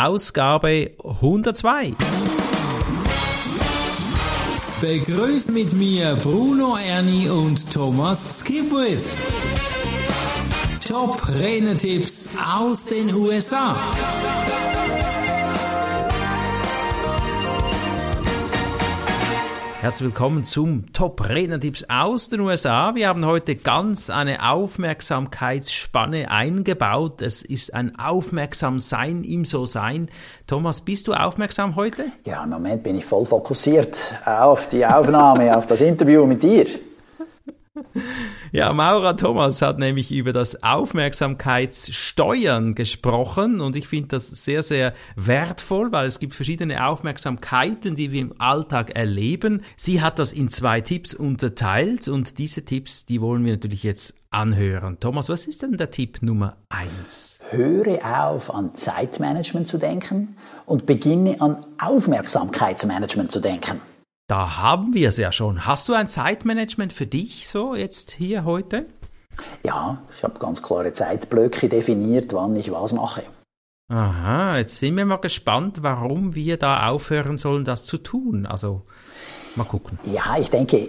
Ausgabe 102. Begrüßt mit mir Bruno Ernie und Thomas Skipwith. Top Renetipps aus den USA. Herzlich willkommen zum Top Renner-Tipps aus den USA. Wir haben heute ganz eine Aufmerksamkeitsspanne eingebaut. Es ist ein Aufmerksamsein im So-Sein. Thomas, bist du aufmerksam heute? Ja, im Moment bin ich voll fokussiert auf die Aufnahme, auf das Interview mit dir. Ja, Maura Thomas hat nämlich über das Aufmerksamkeitssteuern gesprochen und ich finde das sehr, sehr wertvoll, weil es gibt verschiedene Aufmerksamkeiten, die wir im Alltag erleben. Sie hat das in zwei Tipps unterteilt und diese Tipps, die wollen wir natürlich jetzt anhören. Thomas, was ist denn der Tipp Nummer eins? Höre auf, an Zeitmanagement zu denken und beginne an Aufmerksamkeitsmanagement zu denken. Da haben wir es ja schon. Hast du ein Zeitmanagement für dich so jetzt hier heute? Ja, ich habe ganz klare Zeitblöcke definiert, wann ich was mache. Aha, jetzt sind wir mal gespannt, warum wir da aufhören sollen, das zu tun. Also mal gucken. Ja, ich denke,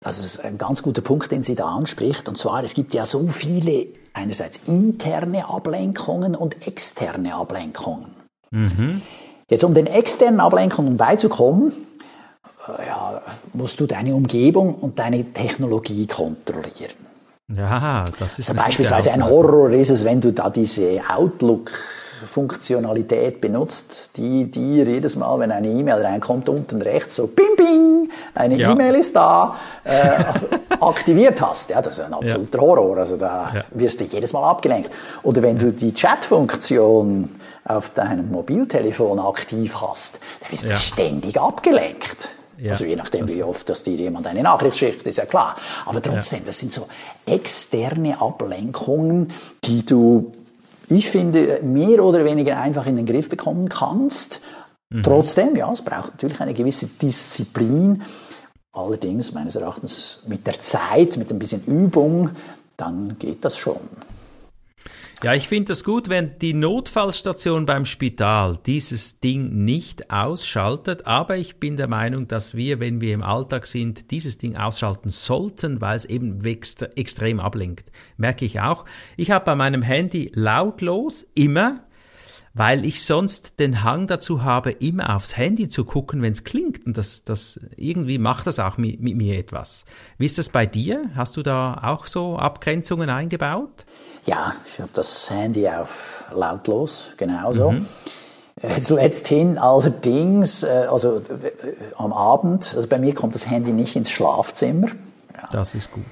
das ist ein ganz guter Punkt, den sie da anspricht. Und zwar, es gibt ja so viele einerseits interne Ablenkungen und externe Ablenkungen. Mhm. Jetzt, um den externen Ablenkungen beizukommen, ja, musst du deine Umgebung und deine Technologie kontrollieren. Ja, das ist also beispielsweise ein Horror ist es, wenn du da diese Outlook Funktionalität benutzt, die dir jedes Mal, wenn eine E-Mail reinkommt, unten rechts so bing bing, eine ja. E-Mail ist da, äh, aktiviert hast. Ja, das ist ein absoluter ja. Horror. Also da ja. wirst du jedes Mal abgelenkt. Oder wenn du die Chat-Funktion auf deinem Mobiltelefon aktiv hast, dann wirst du ständig abgelenkt. Ja, also je nachdem, wie oft dass dir jemand eine Nachricht schickt, ist ja klar. Aber trotzdem, ja. das sind so externe Ablenkungen, die du, ich finde, mehr oder weniger einfach in den Griff bekommen kannst. Mhm. Trotzdem, ja, es braucht natürlich eine gewisse Disziplin. Allerdings, meines Erachtens, mit der Zeit, mit ein bisschen Übung, dann geht das schon. Ja, ich finde das gut, wenn die Notfallstation beim Spital dieses Ding nicht ausschaltet, aber ich bin der Meinung, dass wir, wenn wir im Alltag sind, dieses Ding ausschalten sollten, weil es eben extrem ablenkt. Merke ich auch. Ich habe bei meinem Handy lautlos immer weil ich sonst den Hang dazu habe, immer aufs Handy zu gucken, wenn es klingt. Und das, das irgendwie macht das auch mit, mit, mir etwas. Wie ist das bei dir? Hast du da auch so Abgrenzungen eingebaut? Ja, ich habe das Handy auf lautlos, genauso. Mhm. Zuletzt hin allerdings, äh, also äh, am Abend, also bei mir kommt das Handy nicht ins Schlafzimmer. Ja. Das ist gut.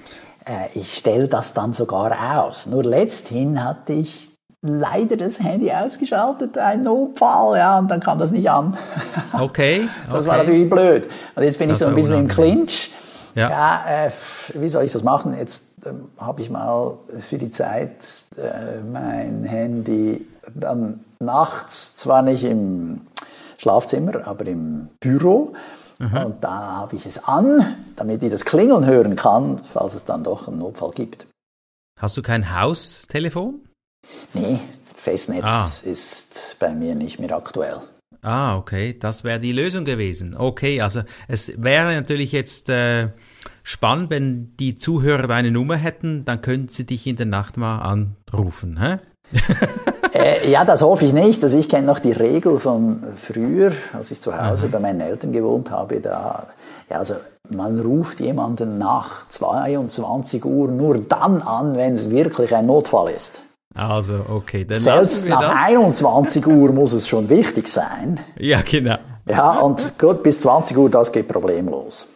Äh, ich stelle das dann sogar aus. Nur letzthin hatte ich leider das Handy ausgeschaltet, ein Notfall, ja, und dann kam das nicht an. Okay. das okay. war natürlich blöd. Und jetzt bin das ich so ein bisschen im Clinch. Ja, ja äh, wie soll ich das machen? Jetzt äh, habe ich mal für die Zeit äh, mein Handy dann nachts, zwar nicht im Schlafzimmer, aber im Büro. Mhm. Und da habe ich es an, damit ich das Klingeln hören kann, falls es dann doch einen Notfall gibt. Hast du kein Haustelefon? Nee, Festnetz ah. ist bei mir nicht mehr aktuell. Ah, okay, das wäre die Lösung gewesen. Okay, also es wäre natürlich jetzt äh, spannend, wenn die Zuhörer deine Nummer hätten, dann könnten sie dich in der Nacht mal anrufen. Hä? äh, ja, das hoffe ich nicht. Also ich kenne noch die Regel von früher, als ich zu Hause Aha. bei meinen Eltern gewohnt habe. Da, ja, also man ruft jemanden nach 22 Uhr nur dann an, wenn es wirklich ein Notfall ist. Also, okay. Dann Selbst nach das. 21 Uhr muss es schon wichtig sein. Ja, genau. Ja, und gut, bis 20 Uhr, das geht problemlos.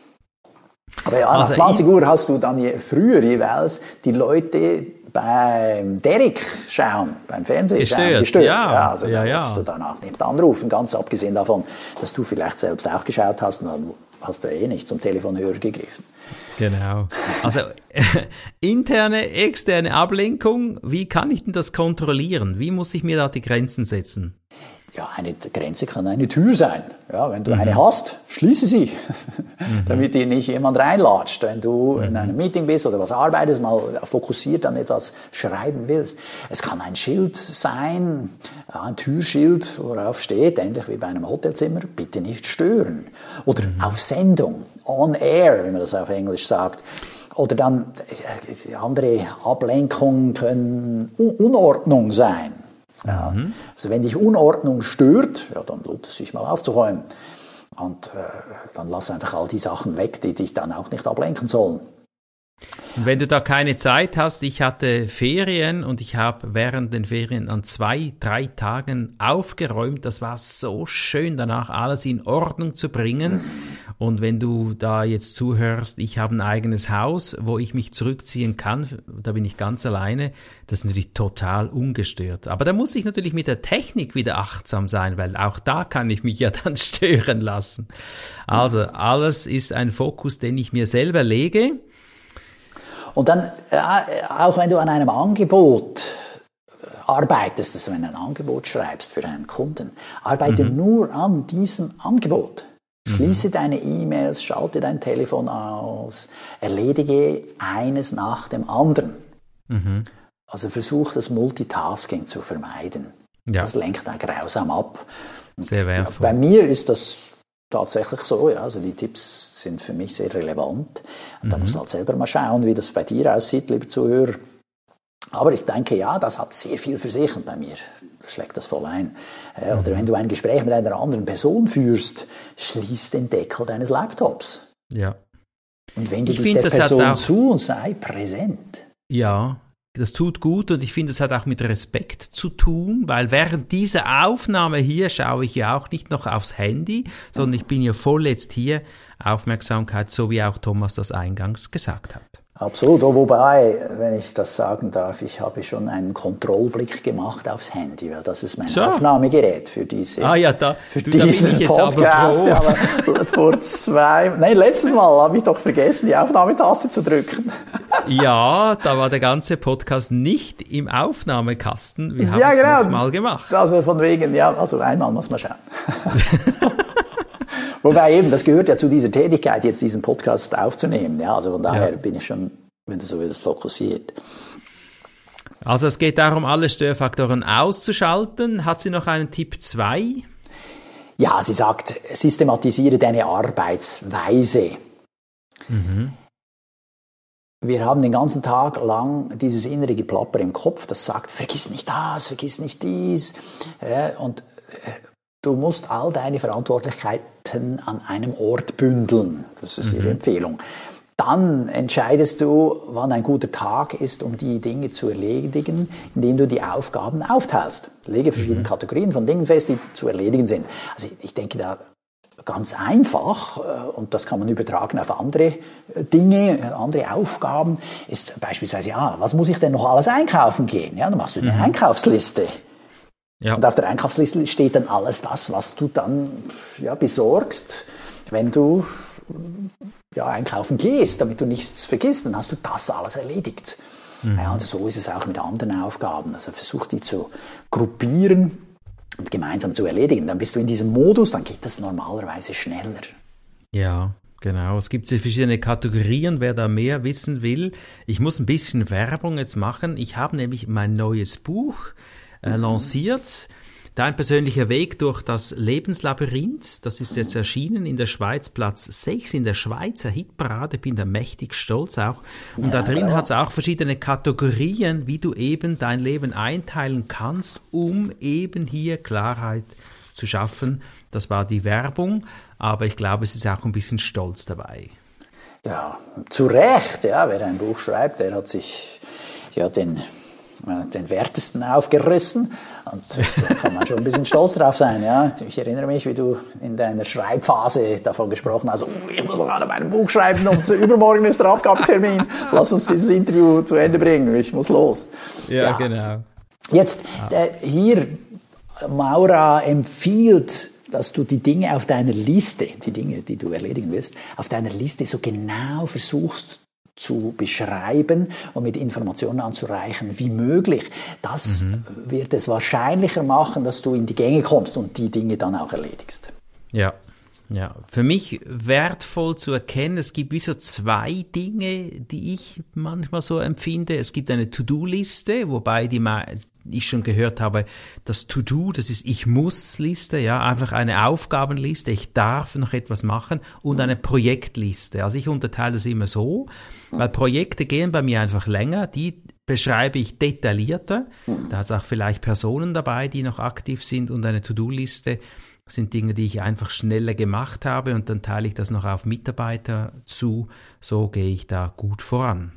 Aber ja, also nach 20 Uhr hast du dann je, früher jeweils die Leute beim Derek schauen, beim Fernsehen gestört. Schauen, gestört. Ja, ja, also ja, da ja. du danach nicht anrufen, ganz abgesehen davon, dass du vielleicht selbst auch geschaut hast, dann hast du eh nicht zum Telefonhörer gegriffen. Genau. Also interne, externe Ablenkung, wie kann ich denn das kontrollieren? Wie muss ich mir da die Grenzen setzen? Ja, eine Grenze kann eine Tür sein. Ja, wenn du mhm. eine hast, schließe sie, mhm. damit dir nicht jemand reinlatscht. Wenn du mhm. in einem Meeting bist oder was arbeitest, mal fokussiert an etwas schreiben willst. Es kann ein Schild sein, ein Türschild, worauf steht, ähnlich wie bei einem Hotelzimmer, bitte nicht stören. Oder mhm. auf Sendung, on air, wie man das auf Englisch sagt. Oder dann äh, andere Ablenkungen können Unordnung sein. Ja. Mhm. Also wenn dich Unordnung stört, ja, dann lohnt es sich mal aufzuräumen. Und äh, dann lass einfach all die Sachen weg, die dich dann auch nicht ablenken sollen. Und wenn du da keine Zeit hast, ich hatte Ferien und ich habe während den Ferien an zwei, drei Tagen aufgeräumt. Das war so schön, danach alles in Ordnung zu bringen. Und wenn du da jetzt zuhörst, ich habe ein eigenes Haus, wo ich mich zurückziehen kann, da bin ich ganz alleine, das ist natürlich total ungestört. Aber da muss ich natürlich mit der Technik wieder achtsam sein, weil auch da kann ich mich ja dann stören lassen. Also alles ist ein Fokus, den ich mir selber lege. Und dann, äh, auch wenn du an einem Angebot arbeitest, also wenn du ein Angebot schreibst für einen Kunden, arbeite mhm. nur an diesem Angebot. Schließe mhm. deine E-Mails, schalte dein Telefon aus, erledige eines nach dem anderen. Mhm. Also versuch das Multitasking zu vermeiden. Ja. Das lenkt dann grausam ab. Sehr wertvoll. Bei mir ist das tatsächlich so. Ja. Also die Tipps sind für mich sehr relevant. Und mhm. da musst du halt selber mal schauen, wie das bei dir aussieht, lieber Zuhörer. Aber ich denke, ja, das hat sehr viel für sich und bei mir schlägt das voll ein. Äh, oder mhm. wenn du ein Gespräch mit einer anderen Person führst, schließ den Deckel deines Laptops. Ja. Und wenn du ich der Person zu und sei präsent. Ja, das tut gut und ich finde, es hat auch mit Respekt zu tun, weil während dieser Aufnahme hier schaue ich ja auch nicht noch aufs Handy, sondern ich bin ja voll jetzt hier Aufmerksamkeit, so wie auch Thomas das eingangs gesagt hat. Absolut, oh, wobei, wenn ich das sagen darf, ich habe schon einen Kontrollblick gemacht aufs Handy, weil das ist mein so. Aufnahmegerät für diese ah, ja, da, für du, diesen Podcast. Aber vor zwei, nein, letztes Mal habe ich doch vergessen, die Aufnahmetaste zu drücken. Ja, da war der ganze Podcast nicht im Aufnahmekasten. Wir haben ja, genau. es mal gemacht. Also von wegen, ja, also einmal muss man schauen. Wobei eben, das gehört ja zu dieser Tätigkeit, jetzt diesen Podcast aufzunehmen. Ja, also von daher ja. bin ich schon, wenn du so willst, fokussiert. Also es geht darum, alle Störfaktoren auszuschalten. Hat sie noch einen Tipp 2? Ja, sie sagt, systematisiere deine Arbeitsweise. Mhm. Wir haben den ganzen Tag lang dieses innere Geplapper im Kopf, das sagt, vergiss nicht das, vergiss nicht dies. und äh, Du musst all deine Verantwortlichkeiten an einem Ort bündeln. Das ist ihre mhm. Empfehlung. Dann entscheidest du, wann ein guter Tag ist, um die Dinge zu erledigen, indem du die Aufgaben aufteilst. Lege verschiedene mhm. Kategorien von Dingen fest, die zu erledigen sind. Also ich denke da ganz einfach, äh, und das kann man übertragen auf andere äh, Dinge, andere Aufgaben, ist beispielsweise, ja, was muss ich denn noch alles einkaufen gehen? Ja, dann machst du eine mhm. Einkaufsliste. Ja. Und auf der Einkaufsliste steht dann alles das, was du dann ja, besorgst, wenn du ja, einkaufen gehst, damit du nichts vergisst, dann hast du das alles erledigt. Mhm. Ja, und so ist es auch mit anderen Aufgaben. Also versuch die zu gruppieren und gemeinsam zu erledigen. Dann bist du in diesem Modus, dann geht das normalerweise schneller. Ja, Genau, es gibt verschiedene Kategorien, wer da mehr wissen will. Ich muss ein bisschen Werbung jetzt machen. Ich habe nämlich mein neues Buch äh, lanciert. Dein persönlicher Weg durch das Lebenslabyrinth, das ist jetzt erschienen in der Schweiz, Platz 6 in der Schweizer Hitparade, bin da mächtig stolz auch. Und ja, da drin hat es auch verschiedene Kategorien, wie du eben dein Leben einteilen kannst, um eben hier Klarheit zu schaffen. Das war die Werbung, aber ich glaube, es ist auch ein bisschen Stolz dabei. Ja, zu Recht, ja, wer ein Buch schreibt, der hat sich ja den den Wertesten aufgerissen. Und da kann man schon ein bisschen stolz drauf sein. Ja. Ich erinnere mich, wie du in deiner Schreibphase davon gesprochen hast, oh, ich muss noch an meinem Buch schreiben und übermorgen ist der Abgabetermin. Lass uns dieses Interview zu Ende bringen. Ich muss los. Ja, ja. genau. Jetzt äh, hier, Maura empfiehlt, dass du die Dinge auf deiner Liste, die Dinge, die du erledigen willst, auf deiner Liste so genau versuchst zu beschreiben und mit Informationen anzureichen wie möglich. Das mhm. wird es wahrscheinlicher machen, dass du in die Gänge kommst und die Dinge dann auch erledigst. Ja, ja, für mich wertvoll zu erkennen, es gibt wie so zwei Dinge, die ich manchmal so empfinde. Es gibt eine To-Do-Liste, wobei die, ich schon gehört habe, das To-Do, das ist Ich muss-Liste, ja, einfach eine Aufgabenliste, ich darf noch etwas machen und eine Projektliste. Also ich unterteile das immer so, weil Projekte gehen bei mir einfach länger, die beschreibe ich detaillierter. Da ist auch vielleicht Personen dabei, die noch aktiv sind und eine To-Do-Liste sind Dinge, die ich einfach schneller gemacht habe und dann teile ich das noch auf Mitarbeiter zu. So gehe ich da gut voran.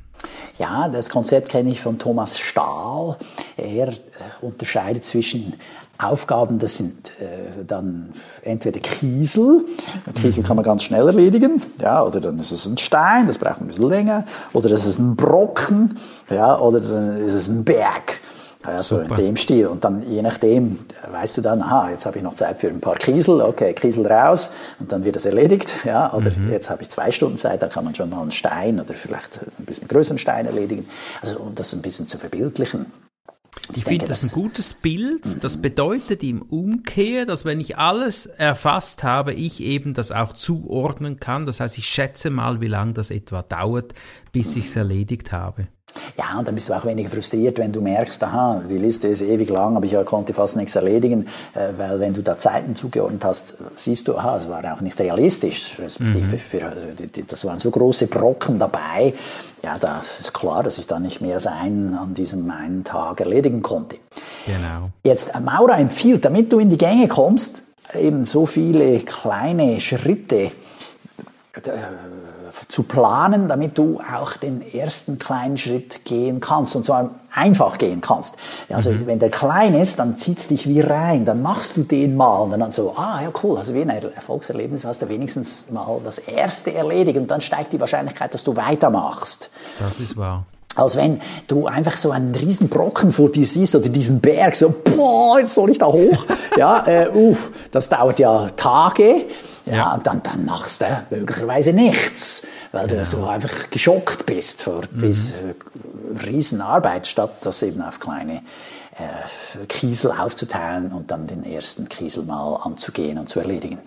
Ja, das Konzept kenne ich von Thomas Stahl. Er äh, unterscheidet zwischen Aufgaben, das sind äh, dann entweder Kiesel, Kiesel kann man ganz schnell erledigen, ja, oder dann ist es ein Stein, das braucht ein bisschen länger, oder das ist ein Brocken, ja, oder dann ist es ein Berg. Ja, so in dem Stil. Und dann je nachdem weißt du dann, aha, jetzt habe ich noch Zeit für ein paar Kiesel, okay, Kiesel raus und dann wird das erledigt. Ja, oder mhm. jetzt habe ich zwei Stunden Zeit, dann kann man schon mal einen Stein oder vielleicht ein bisschen größeren Stein erledigen. Also um das ein bisschen zu verbildlichen. Ich, ich finde das ein gutes Bild. Mhm. Das bedeutet im Umkehr, dass wenn ich alles erfasst habe, ich eben das auch zuordnen kann. Das heißt, ich schätze mal, wie lange das etwa dauert, bis ich es erledigt habe. Ja, und dann bist du auch weniger frustriert, wenn du merkst, aha, die Liste ist ewig lang, aber ich konnte fast nichts erledigen, äh, weil wenn du da Zeiten zugeordnet hast, siehst du, aha, das war auch nicht realistisch, respektive mhm. für, also, das waren so große Brocken dabei, ja, da ist klar, dass ich da nicht mehr als einen an diesem einen Tag erledigen konnte. Genau. Jetzt, äh, Maura empfiehlt, damit du in die Gänge kommst, eben so viele kleine Schritte, äh, zu planen, damit du auch den ersten kleinen Schritt gehen kannst und zwar einfach gehen kannst. Also mhm. wenn der klein ist, dann zieht es dich wie rein, dann machst du den mal und dann so, ah ja cool, also wie ein Erfolgserlebnis hast du wenigstens mal das erste erledigt und dann steigt die Wahrscheinlichkeit, dass du weitermachst. Das ist wahr als wenn du einfach so einen riesen Brocken vor dir siehst oder diesen Berg, so, boah, jetzt soll ich da hoch. ja, äh, uff, das dauert ja Tage. Ja, ja. Dann, dann machst du möglicherweise nichts, weil du so einfach geschockt bist vor mhm. dieser Riesenarbeit, statt das eben auf kleine äh, Kiesel aufzuteilen und dann den ersten Kiesel mal anzugehen und zu erledigen.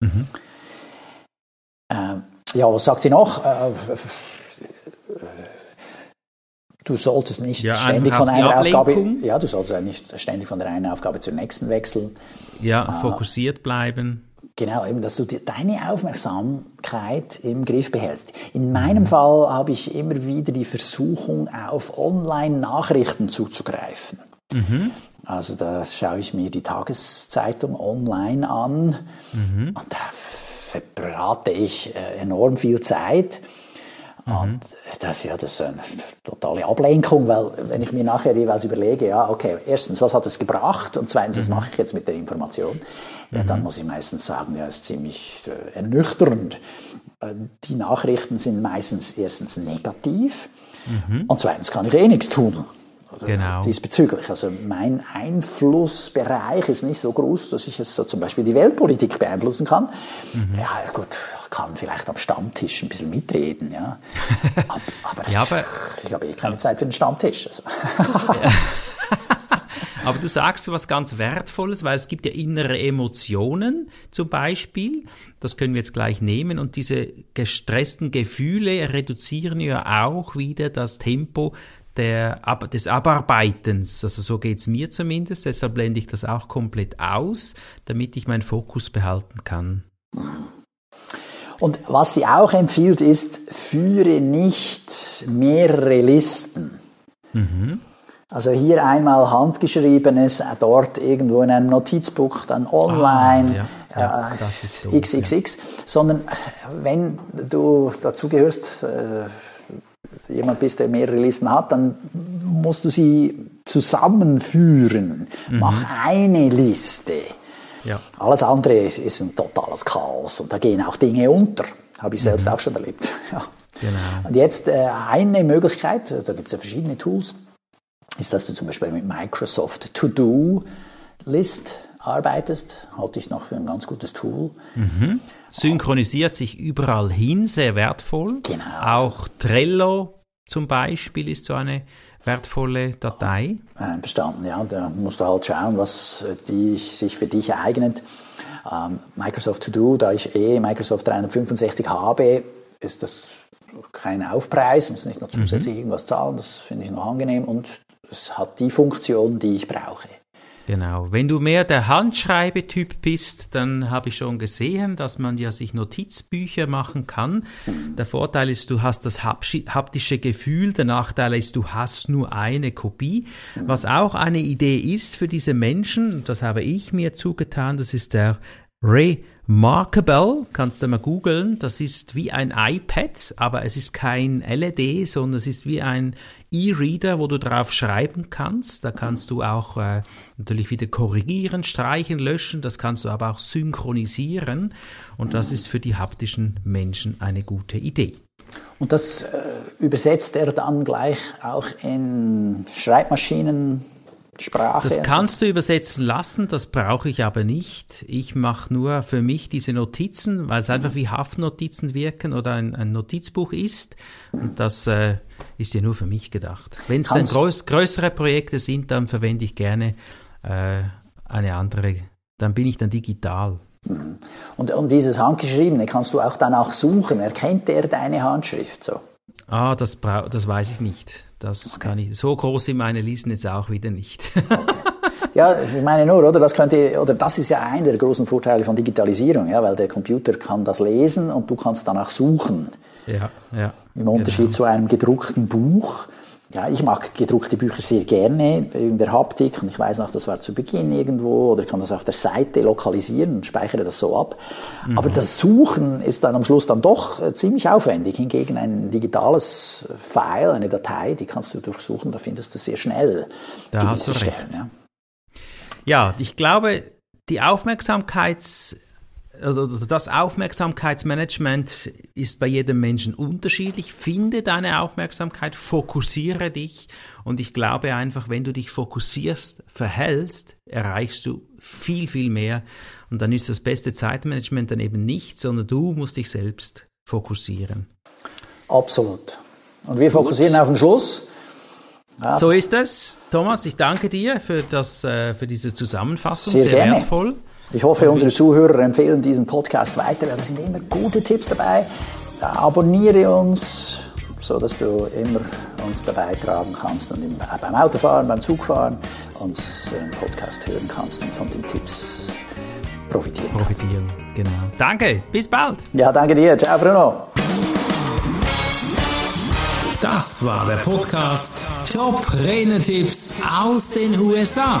Mhm. Äh, ja, was sagt sie noch? Äh, Du solltest nicht ja, ständig von einer Aufgabe, ja, du solltest nicht ständig von der einen Aufgabe zur nächsten wechseln. Ja, äh, fokussiert bleiben. Genau, eben, dass du die, deine Aufmerksamkeit im Griff behältst. In meinem Fall habe ich immer wieder die Versuchung, auf Online-Nachrichten zuzugreifen. Mhm. Also da schaue ich mir die Tageszeitung online an mhm. und da verbrate ich äh, enorm viel Zeit. Mhm. Und das, ja, das ist eine totale Ablenkung, weil wenn ich mir nachher jeweils überlege, ja, okay, erstens, was hat es gebracht und zweitens, was mhm. mache ich jetzt mit der Information, ja, dann mhm. muss ich meistens sagen, ja, ist ziemlich äh, ernüchternd. Äh, die Nachrichten sind meistens erstens negativ mhm. und zweitens kann ich eh nichts tun. Genau. Diesbezüglich. Also mein Einflussbereich ist nicht so groß, dass ich jetzt so zum Beispiel die Weltpolitik beeinflussen kann. Mhm. Ja, gut, kann vielleicht am Stammtisch ein bisschen mitreden, ja. Aber, aber, ja, aber ich, habe eh keine Zeit für den Stammtisch. Also. Aber du sagst was ganz Wertvolles, weil es gibt ja innere Emotionen zum Beispiel. Das können wir jetzt gleich nehmen. Und diese gestressten Gefühle reduzieren ja auch wieder das Tempo der, des Abarbeitens. Also so geht's mir zumindest. Deshalb blende ich das auch komplett aus, damit ich meinen Fokus behalten kann. Und was sie auch empfiehlt, ist, führe nicht mehrere Listen. Mhm. Also hier einmal handgeschriebenes, dort irgendwo in einem Notizbuch, dann online, ah, ja. Ja, so, XXX, ja. sondern wenn du dazu gehörst, äh, jemand bist, der mehrere Listen hat, dann musst du sie zusammenführen. Mhm. Mach eine Liste. Ja. Alles andere ist, ist, ein totales Chaos und da gehen auch Dinge unter. Habe ich selbst mhm. auch schon erlebt. Ja. Genau. Und jetzt äh, eine Möglichkeit, da gibt es ja verschiedene Tools, ist, dass du zum Beispiel mit Microsoft To-Do List arbeitest, halte ich noch für ein ganz gutes Tool. Mhm. Synchronisiert sich überall hin, sehr wertvoll. Genau. Auch Trello zum Beispiel ist so eine wertvolle Datei. Verstanden, ja. Da musst du halt schauen, was die sich für dich eignet. Ähm, Microsoft To Do, da ich eh Microsoft 365 habe, ist das kein Aufpreis, muss nicht noch zusätzlich mhm. irgendwas zahlen, das finde ich noch angenehm und es hat die Funktion, die ich brauche. Genau. Wenn du mehr der Handschreibetyp bist, dann habe ich schon gesehen, dass man ja sich Notizbücher machen kann. Der Vorteil ist, du hast das haptische Gefühl. Der Nachteil ist, du hast nur eine Kopie. Was auch eine Idee ist für diese Menschen, das habe ich mir zugetan, das ist der Ray Markable, kannst du mal googeln, das ist wie ein iPad, aber es ist kein LED, sondern es ist wie ein E-Reader, wo du drauf schreiben kannst. Da kannst du auch äh, natürlich wieder korrigieren, streichen, löschen, das kannst du aber auch synchronisieren und das ist für die haptischen Menschen eine gute Idee. Und das äh, übersetzt er dann gleich auch in Schreibmaschinen, Sprache. Das kannst du übersetzen lassen, das brauche ich aber nicht. Ich mache nur für mich diese Notizen, weil es einfach wie Haftnotizen wirken oder ein, ein Notizbuch ist. Und das äh, ist ja nur für mich gedacht. Wenn es dann größ größere Projekte sind, dann verwende ich gerne äh, eine andere, dann bin ich dann digital. Mhm. Und, und dieses Handgeschriebene kannst du auch danach suchen. Erkennt er deine Handschrift so? Ah, das, das weiß ich nicht. Das okay. kann ich. So groß sind meine Listen jetzt auch wieder nicht. Ja, ich meine nur, oder? Das könnte, oder das ist ja einer der großen Vorteile von Digitalisierung, ja, weil der Computer kann das lesen und du kannst danach suchen. Ja, ja. Im Unterschied genau. zu einem gedruckten Buch ja, ich mag gedruckte Bücher sehr gerne in der Haptik und ich weiß noch, das war zu Beginn irgendwo oder kann das auf der Seite lokalisieren und speichere das so ab. Mhm. Aber das Suchen ist dann am Schluss dann doch äh, ziemlich aufwendig. Hingegen ein digitales File, eine Datei, die kannst du durchsuchen, da findest du sehr schnell da hast du recht. Stellen. Ja. ja, ich glaube, die Aufmerksamkeits also das Aufmerksamkeitsmanagement ist bei jedem Menschen unterschiedlich. Finde deine Aufmerksamkeit, fokussiere dich und ich glaube einfach, wenn du dich fokussierst, verhältst, erreichst du viel, viel mehr und dann ist das beste Zeitmanagement dann eben nicht, sondern du musst dich selbst fokussieren. Absolut. Und wir fokussieren Gut. auf den Schluss. Ja. So ist es. Thomas, ich danke dir für, das, äh, für diese Zusammenfassung. Sehr, Sehr wertvoll. Ich hoffe, unsere Zuhörer empfehlen diesen Podcast weiter, weil da sind immer gute Tipps dabei. Abonniere uns, so dass du immer uns dabei tragen kannst und beim Autofahren, beim Zugfahren uns den Podcast hören kannst und von den Tipps profitieren. Profitieren, kannst. genau. Danke, bis bald. Ja, danke dir. Ciao, Bruno. Das war der Podcast Top Renetipps aus den USA.